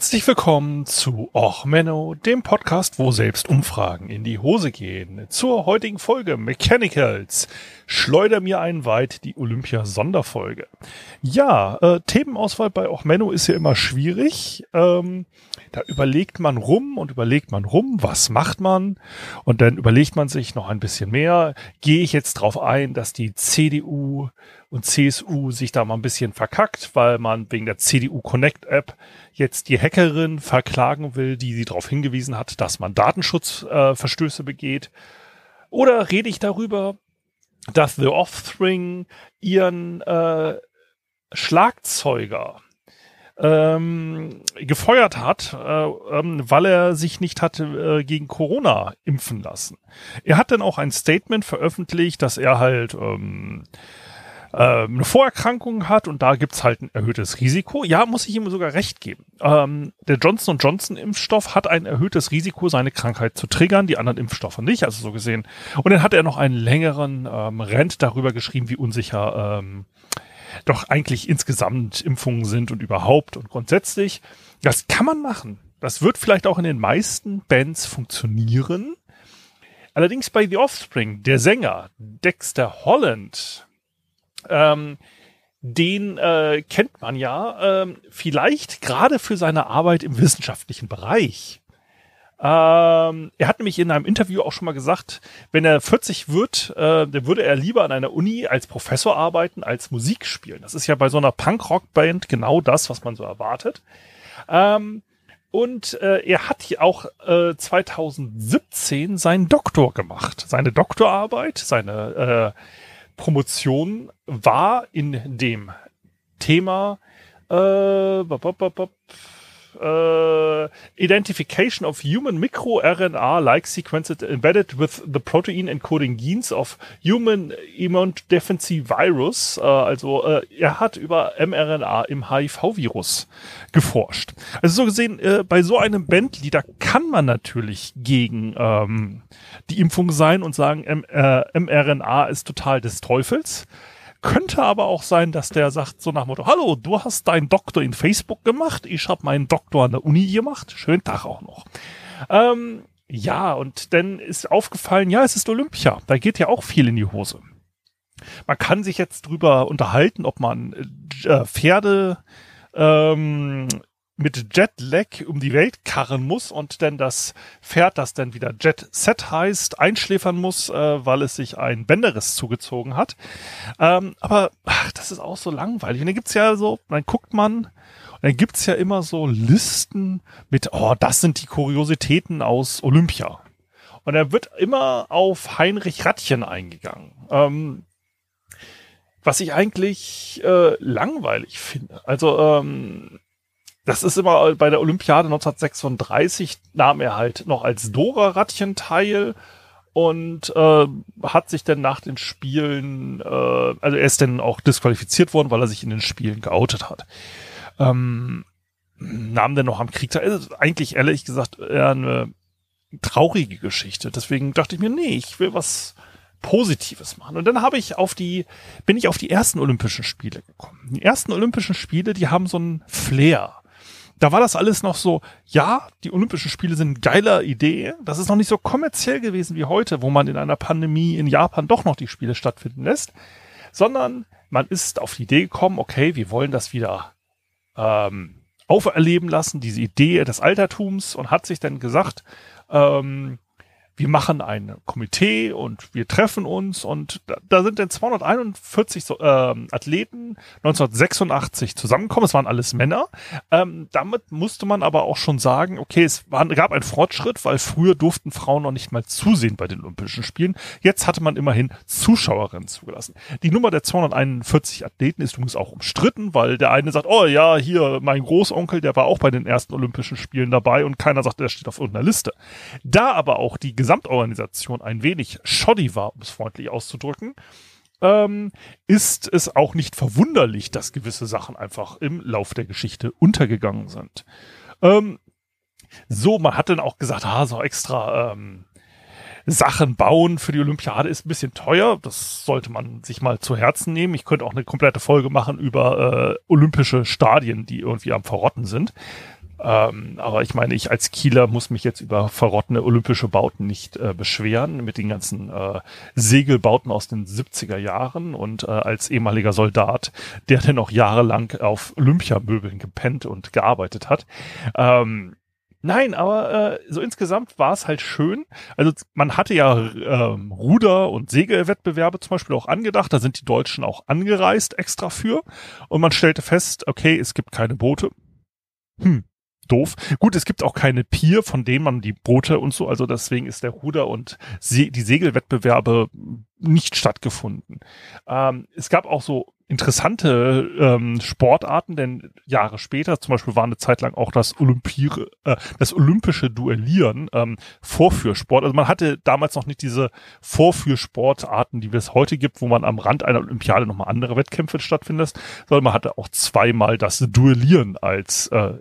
Herzlich willkommen zu Och Menno, dem Podcast, wo selbst Umfragen in die Hose gehen. Zur heutigen Folge Mechanicals. Schleuder mir einen weit die Olympia-Sonderfolge. Ja, äh, Themenauswahl bei Och Menno ist ja immer schwierig. Ähm, da überlegt man rum und überlegt man rum, was macht man? Und dann überlegt man sich noch ein bisschen mehr. Gehe ich jetzt drauf ein, dass die CDU und CSU sich da mal ein bisschen verkackt, weil man wegen der CDU Connect App jetzt die Hackerin verklagen will, die sie darauf hingewiesen hat, dass man Datenschutzverstöße äh, begeht? Oder rede ich darüber, dass The Offspring ihren äh, Schlagzeuger ähm, gefeuert hat, äh, ähm, weil er sich nicht hatte äh, gegen Corona impfen lassen. Er hat dann auch ein Statement veröffentlicht, dass er halt ähm, äh, eine Vorerkrankung hat und da gibt's halt ein erhöhtes Risiko. Ja, muss ich ihm sogar recht geben. Ähm, der Johnson Johnson Impfstoff hat ein erhöhtes Risiko, seine Krankheit zu triggern, die anderen Impfstoffe nicht, also so gesehen. Und dann hat er noch einen längeren ähm, Rent darüber geschrieben, wie unsicher ähm, doch eigentlich insgesamt Impfungen sind und überhaupt und grundsätzlich. Das kann man machen. Das wird vielleicht auch in den meisten Bands funktionieren. Allerdings bei The Offspring, der Sänger Dexter Holland, ähm, den äh, kennt man ja ähm, vielleicht gerade für seine Arbeit im wissenschaftlichen Bereich. Ähm, er hat nämlich in einem Interview auch schon mal gesagt, wenn er 40 wird, äh, dann würde er lieber an einer Uni als Professor arbeiten, als Musik spielen. Das ist ja bei so einer Punk-Rock-Band genau das, was man so erwartet. Ähm, und äh, er hat hier auch äh, 2017 seinen Doktor gemacht. Seine Doktorarbeit, seine äh, Promotion war in dem Thema äh, uh, identification of human microRNA-like sequences embedded with the protein encoding genes of human immunodeficiency virus. Uh, also uh, er hat über mRNA im HIV-Virus geforscht. Also so gesehen, bei so einem Bandleader kann man natürlich gegen ähm, die Impfung sein und sagen, M mRNA ist total des Teufels. Könnte aber auch sein, dass der sagt so nach Motto, hallo, du hast deinen Doktor in Facebook gemacht, ich habe meinen Doktor an der Uni gemacht, schönen Tag auch noch. Ähm, ja, und dann ist aufgefallen, ja, es ist Olympia, da geht ja auch viel in die Hose. Man kann sich jetzt drüber unterhalten, ob man äh, Pferde ähm, mit Jetlag um die Welt karren muss und dann das Pferd, das dann wieder Jet Set heißt, einschläfern muss, äh, weil es sich ein Bänderriss zugezogen hat. Ähm, aber ach, das ist auch so langweilig. Und dann gibt's ja so, dann guckt man, und dann gibt's ja immer so Listen mit, oh, das sind die Kuriositäten aus Olympia. Und er wird immer auf Heinrich Rattchen eingegangen. Ähm, was ich eigentlich äh, langweilig finde. Also ähm, das ist immer bei der Olympiade 1936 nahm er halt noch als Dora-Rattchen teil und äh, hat sich dann nach den Spielen, äh, also er ist dann auch disqualifiziert worden, weil er sich in den Spielen geoutet hat. Ähm, nahm dann noch am Krieg teil. Also eigentlich ehrlich gesagt eher eine traurige Geschichte. Deswegen dachte ich mir, nee, ich will was Positives machen. Und dann habe ich auf die, bin ich auf die ersten Olympischen Spiele gekommen. Die ersten Olympischen Spiele, die haben so ein Flair da war das alles noch so, ja, die Olympischen Spiele sind geiler Idee. Das ist noch nicht so kommerziell gewesen wie heute, wo man in einer Pandemie in Japan doch noch die Spiele stattfinden lässt, sondern man ist auf die Idee gekommen, okay, wir wollen das wieder ähm, auferleben lassen, diese Idee des Altertums und hat sich dann gesagt, ähm, wir machen ein Komitee und wir treffen uns und da, da sind dann 241 so, ähm, Athleten 1986 zusammengekommen. Es waren alles Männer. Ähm, damit musste man aber auch schon sagen, okay, es war, gab einen Fortschritt, weil früher durften Frauen noch nicht mal zusehen bei den Olympischen Spielen. Jetzt hatte man immerhin Zuschauerinnen zugelassen. Die Nummer der 241 Athleten ist übrigens auch umstritten, weil der eine sagt, oh ja, hier mein Großonkel, der war auch bei den ersten Olympischen Spielen dabei und keiner sagt, der steht auf irgendeiner Liste. Da aber auch die Gesamtorganisation ein wenig shoddy war, um es freundlich auszudrücken, ähm, ist es auch nicht verwunderlich, dass gewisse Sachen einfach im Lauf der Geschichte untergegangen sind. Ähm, so, man hat dann auch gesagt, ah, so extra ähm, Sachen bauen für die Olympiade ist ein bisschen teuer. Das sollte man sich mal zu Herzen nehmen. Ich könnte auch eine komplette Folge machen über äh, olympische Stadien, die irgendwie am Verrotten sind. Ähm, aber ich meine, ich als Kieler muss mich jetzt über verrottene olympische Bauten nicht äh, beschweren mit den ganzen äh, Segelbauten aus den 70er Jahren und äh, als ehemaliger Soldat, der dann auch jahrelang auf Olympiamöbeln gepennt und gearbeitet hat. Ähm, Nein, aber äh, so insgesamt war es halt schön. Also man hatte ja ähm, Ruder- und Segelwettbewerbe zum Beispiel auch angedacht. Da sind die Deutschen auch angereist extra für. Und man stellte fest, okay, es gibt keine Boote. Hm, doof. Gut, es gibt auch keine Pier, von denen man die Boote und so, also deswegen ist der Ruder- und Se die Segelwettbewerbe nicht stattgefunden. Ähm, es gab auch so interessante ähm, Sportarten, denn Jahre später, zum Beispiel war eine Zeit lang auch das Olympiere, äh, das olympische Duellieren ähm, Vorführsport. Also man hatte damals noch nicht diese Vorführsportarten, die es heute gibt, wo man am Rand einer Olympiade nochmal andere Wettkämpfe stattfindet, sondern man hatte auch zweimal das Duellieren als äh,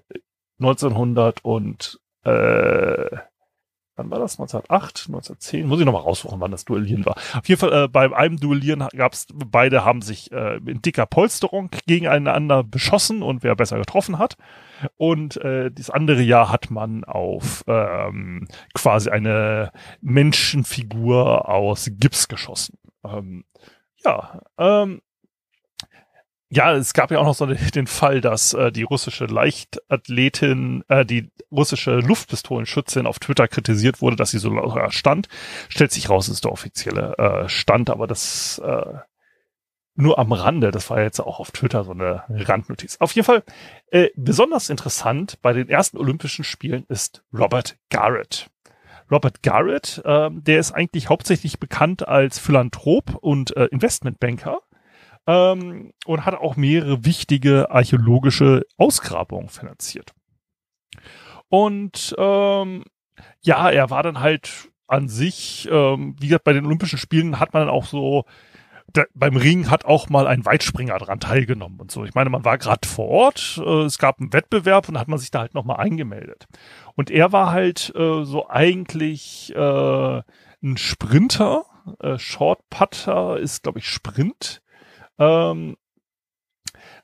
1900 und äh, wann war das? 1908, 1910? Muss ich nochmal raussuchen, wann das Duellieren war. Auf jeden Fall, äh, bei einem Duellieren gab's, beide haben sich äh, in dicker Polsterung gegeneinander beschossen und wer besser getroffen hat. Und äh, das andere Jahr hat man auf ähm, quasi eine Menschenfigur aus Gips geschossen. Ähm, ja, ähm, ja, es gab ja auch noch so den Fall, dass äh, die russische Leichtathletin, äh, die russische Luftpistolenschützin auf Twitter kritisiert wurde, dass sie so locker stand. Stellt sich raus, ist der offizielle äh, Stand, aber das äh, nur am Rande. Das war jetzt auch auf Twitter so eine Randnotiz. Auf jeden Fall äh, besonders interessant bei den ersten Olympischen Spielen ist Robert Garrett. Robert Garrett, äh, der ist eigentlich hauptsächlich bekannt als Philanthrop und äh, Investmentbanker ähm, und hat auch mehrere wichtige archäologische Ausgrabungen finanziert. Und ähm, ja, er war dann halt an sich, ähm, wie gesagt, bei den Olympischen Spielen hat man dann auch so, da, beim Ring hat auch mal ein Weitspringer dran teilgenommen und so. Ich meine, man war gerade vor Ort, äh, es gab einen Wettbewerb und hat man sich da halt nochmal eingemeldet. Und er war halt äh, so eigentlich äh, ein Sprinter, äh, Short Putter ist, glaube ich, Sprint. Ähm,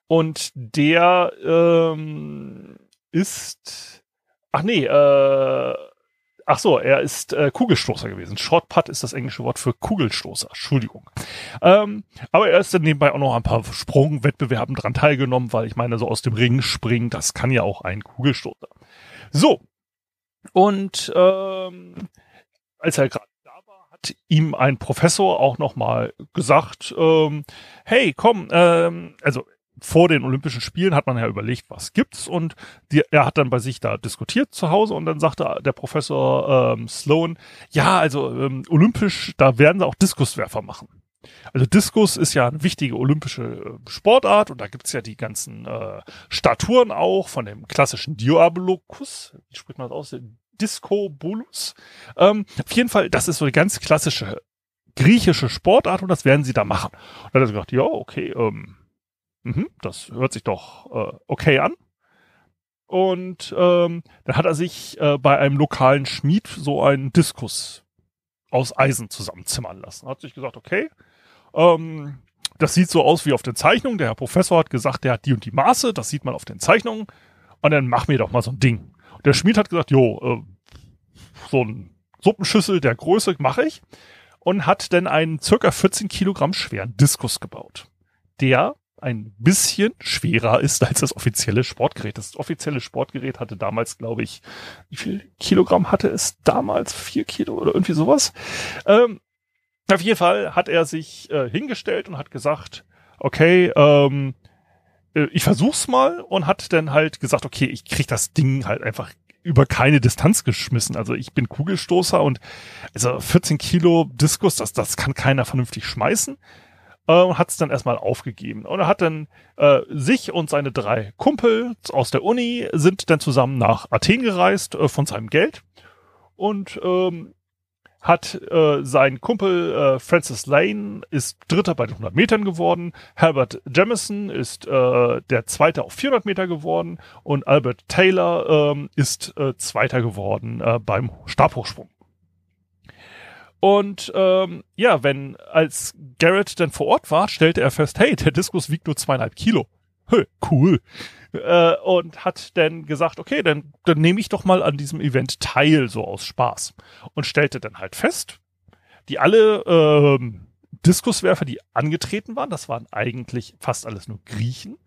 und der ähm, ist, ach nee, äh, ach so, er ist äh, Kugelstoßer gewesen. Shortputt ist das englische Wort für Kugelstoßer. Entschuldigung. Ähm, aber er ist dann nebenbei auch noch ein paar Sprungwettbewerben dran teilgenommen, weil ich meine, so aus dem Ring springen, das kann ja auch ein Kugelstoßer. So. Und ähm, als er gerade ihm ein Professor auch nochmal gesagt, ähm, hey, komm, ähm, also vor den Olympischen Spielen hat man ja überlegt, was gibt's und die, er hat dann bei sich da diskutiert zu Hause und dann sagte der Professor ähm, Sloan, ja, also ähm, olympisch, da werden sie auch Diskuswerfer machen. Also Diskus ist ja eine wichtige olympische äh, Sportart und da gibt's ja die ganzen äh, Statuen auch von dem klassischen Diabolocus, wie spricht man das aus? Disco Bolus. Ähm, auf jeden Fall, das ist so eine ganz klassische griechische Sportart und das werden sie da machen. Und dann hat er gesagt, ja, okay, ähm, mh, das hört sich doch äh, okay an. Und ähm, dann hat er sich äh, bei einem lokalen Schmied so einen Diskus aus Eisen zusammenzimmern lassen. Hat sich gesagt, okay, ähm, das sieht so aus wie auf den Zeichnungen. Der Herr Professor hat gesagt, der hat die und die Maße, das sieht man auf den Zeichnungen. Und dann mach mir doch mal so ein Ding. Der Schmied hat gesagt, jo, äh, so ein Suppenschüssel der Größe mache ich und hat dann einen circa 14 Kilogramm schweren Diskus gebaut, der ein bisschen schwerer ist als das offizielle Sportgerät. Das offizielle Sportgerät hatte damals, glaube ich, wie viel Kilogramm hatte es damals? Vier Kilo oder irgendwie sowas. Ähm, auf jeden Fall hat er sich äh, hingestellt und hat gesagt, okay, ähm, äh, ich versuch's mal und hat dann halt gesagt, okay, ich krieg das Ding halt einfach über keine Distanz geschmissen. Also ich bin Kugelstoßer und also 14 Kilo Diskus, das, das kann keiner vernünftig schmeißen. Äh, und hat es dann erstmal aufgegeben. Und er hat dann äh, sich und seine drei Kumpel aus der Uni sind dann zusammen nach Athen gereist äh, von seinem Geld und ähm, hat äh, sein Kumpel äh, Francis Lane ist Dritter bei den 100 Metern geworden, Herbert Jamison ist äh, der Zweite auf 400 Meter geworden und Albert Taylor ähm, ist äh, Zweiter geworden äh, beim Stabhochsprung. Und ähm, ja, wenn als Garrett dann vor Ort war, stellte er fest, hey, der Diskus wiegt nur zweieinhalb Kilo. Cool. Äh, und hat dann gesagt, okay, dann, dann nehme ich doch mal an diesem Event teil, so aus Spaß. Und stellte dann halt fest, die alle ähm, Diskuswerfer, die angetreten waren, das waren eigentlich fast alles nur Griechen,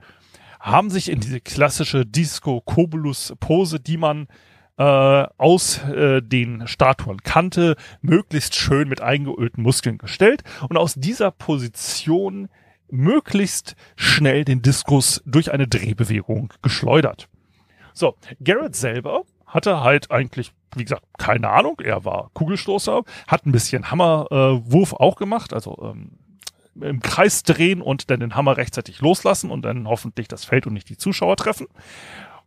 haben sich in diese klassische Disco-Kobulus-Pose, die man äh, aus äh, den Statuen kannte, möglichst schön mit eingeölten Muskeln gestellt und aus dieser Position möglichst schnell den Diskus durch eine Drehbewegung geschleudert. So, Garrett selber hatte halt eigentlich, wie gesagt, keine Ahnung. Er war Kugelstoßer, hat ein bisschen Hammerwurf äh, auch gemacht, also ähm, im Kreis drehen und dann den Hammer rechtzeitig loslassen und dann hoffentlich das Feld und nicht die Zuschauer treffen.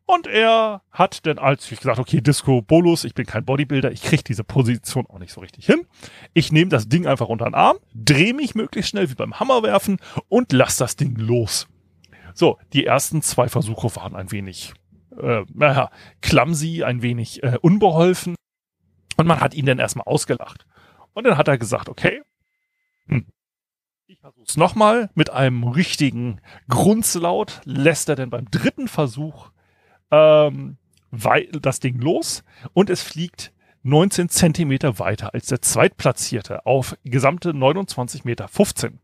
Und er hat dann als ich gesagt, okay, Disco Bolus, ich bin kein Bodybuilder, ich kriege diese Position auch nicht so richtig hin. Ich nehme das Ding einfach unter den Arm, drehe mich möglichst schnell wie beim Hammerwerfen und lass das Ding los. So, die ersten zwei Versuche waren ein wenig, äh, naja, clumsy, ein wenig äh, unbeholfen. Und man hat ihn dann erstmal ausgelacht. Und dann hat er gesagt, okay, hm, ich versuch's nochmal mit einem richtigen Grunzlaut, lässt er denn beim dritten Versuch ähm, das Ding los und es fliegt 19 Zentimeter weiter als der Zweitplatzierte auf gesamte 29 Meter 15.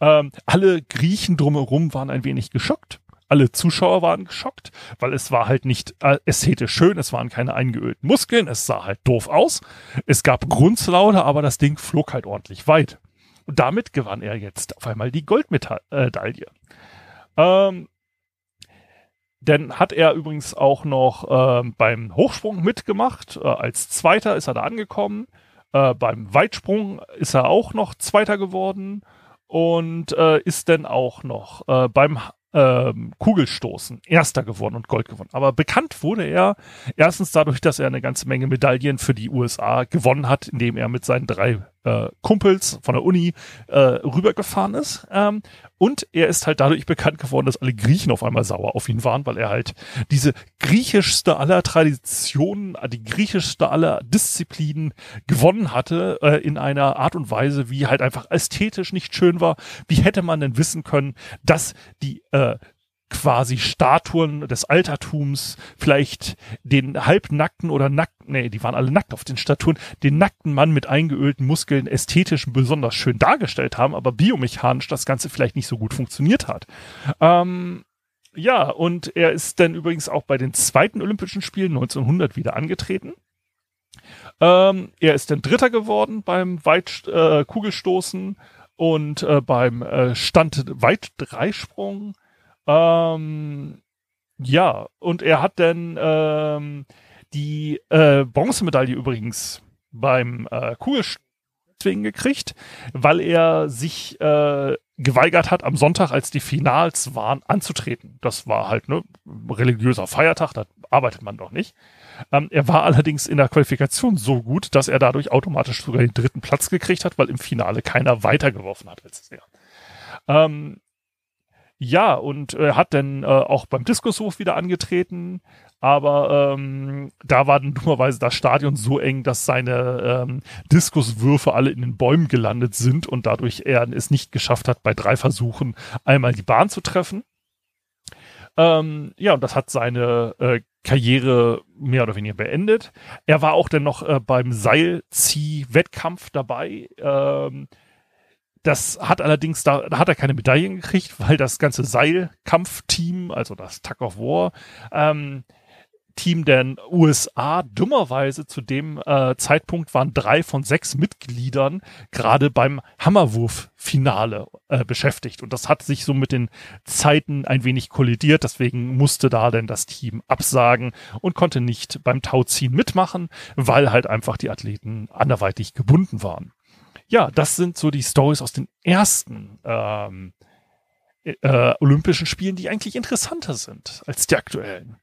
Ähm, alle Griechen drumherum waren ein wenig geschockt. Alle Zuschauer waren geschockt, weil es war halt nicht äh, ästhetisch schön, es waren keine eingeölten Muskeln, es sah halt doof aus. Es gab Grunzlaute, aber das Ding flog halt ordentlich weit. Und damit gewann er jetzt auf einmal die Goldmedaille. Ähm, dann hat er übrigens auch noch äh, beim Hochsprung mitgemacht. Äh, als Zweiter ist er da angekommen. Äh, beim Weitsprung ist er auch noch Zweiter geworden und äh, ist dann auch noch äh, beim ähm, Kugelstoßen Erster geworden und Gold gewonnen. Aber bekannt wurde er erstens dadurch, dass er eine ganze Menge Medaillen für die USA gewonnen hat, indem er mit seinen drei äh, Kumpels von der Uni äh, rübergefahren ist. Ähm, und er ist halt dadurch bekannt geworden, dass alle Griechen auf einmal sauer auf ihn waren, weil er halt diese griechischste aller Traditionen, die griechischste aller Disziplinen gewonnen hatte, äh, in einer Art und Weise, wie halt einfach ästhetisch nicht schön war. Wie hätte man denn wissen können, dass die äh, quasi Statuen des Altertums, vielleicht den halbnackten oder nackten, nee, die waren alle nackt auf den Statuen, den nackten Mann mit eingeölten Muskeln ästhetisch besonders schön dargestellt haben, aber biomechanisch das Ganze vielleicht nicht so gut funktioniert hat. Ähm, ja, und er ist dann übrigens auch bei den zweiten Olympischen Spielen 1900 wieder angetreten. Ähm, er ist dann Dritter geworden beim Weit äh, Kugelstoßen und äh, beim äh, Stand Weitdreisprung ähm, ja, und er hat dann ähm, die äh, Bronzemedaille übrigens beim äh, Kugelschwingen gekriegt, weil er sich äh, geweigert hat, am Sonntag, als die Finals waren, anzutreten. Das war halt ne religiöser Feiertag, da arbeitet man doch nicht. Ähm, er war allerdings in der Qualifikation so gut, dass er dadurch automatisch sogar den dritten Platz gekriegt hat, weil im Finale keiner weitergeworfen hat als er. Ähm, ja, und er äh, hat dann äh, auch beim Diskushof wieder angetreten, aber ähm, da war dann dummerweise das Stadion so eng, dass seine ähm, Diskuswürfe alle in den Bäumen gelandet sind und dadurch er es nicht geschafft hat, bei drei Versuchen einmal die Bahn zu treffen. Ähm, ja, und das hat seine äh, Karriere mehr oder weniger beendet. Er war auch dann noch äh, beim Seilzieh-Wettkampf dabei. Ähm, das hat allerdings, da, da hat er keine Medaillen gekriegt, weil das ganze Seilkampfteam, also das Tug of War, ähm, Team der USA dummerweise zu dem äh, Zeitpunkt waren drei von sechs Mitgliedern gerade beim Hammerwurf-Finale äh, beschäftigt. Und das hat sich so mit den Zeiten ein wenig kollidiert. Deswegen musste da denn das Team absagen und konnte nicht beim Tauziehen mitmachen, weil halt einfach die Athleten anderweitig gebunden waren ja, das sind so die Stories aus den ersten ähm, äh, Olympischen Spielen, die eigentlich interessanter sind als die aktuellen.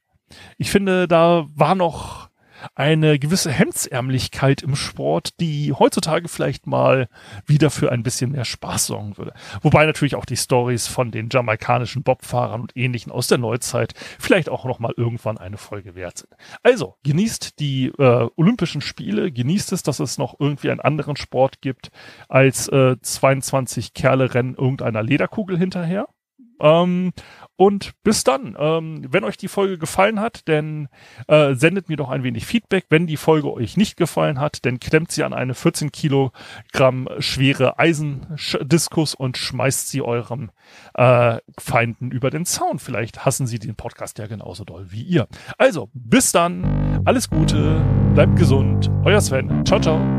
Ich finde, da war noch eine gewisse Hemdsärmlichkeit im Sport, die heutzutage vielleicht mal wieder für ein bisschen mehr Spaß sorgen würde. Wobei natürlich auch die Stories von den jamaikanischen Bobfahrern und ähnlichen aus der Neuzeit vielleicht auch noch mal irgendwann eine Folge wert sind. Also, genießt die äh, Olympischen Spiele, genießt es, dass es noch irgendwie einen anderen Sport gibt als äh, 22 Kerle rennen irgendeiner Lederkugel hinterher. Ähm, und bis dann. Ähm, wenn euch die Folge gefallen hat, dann äh, sendet mir doch ein wenig Feedback. Wenn die Folge euch nicht gefallen hat, dann klemmt sie an eine 14 Kilogramm schwere Eisendiskus und schmeißt sie eurem äh, Feinden über den Zaun. Vielleicht hassen sie den Podcast ja genauso doll wie ihr. Also, bis dann. Alles Gute. Bleibt gesund. Euer Sven. Ciao, ciao.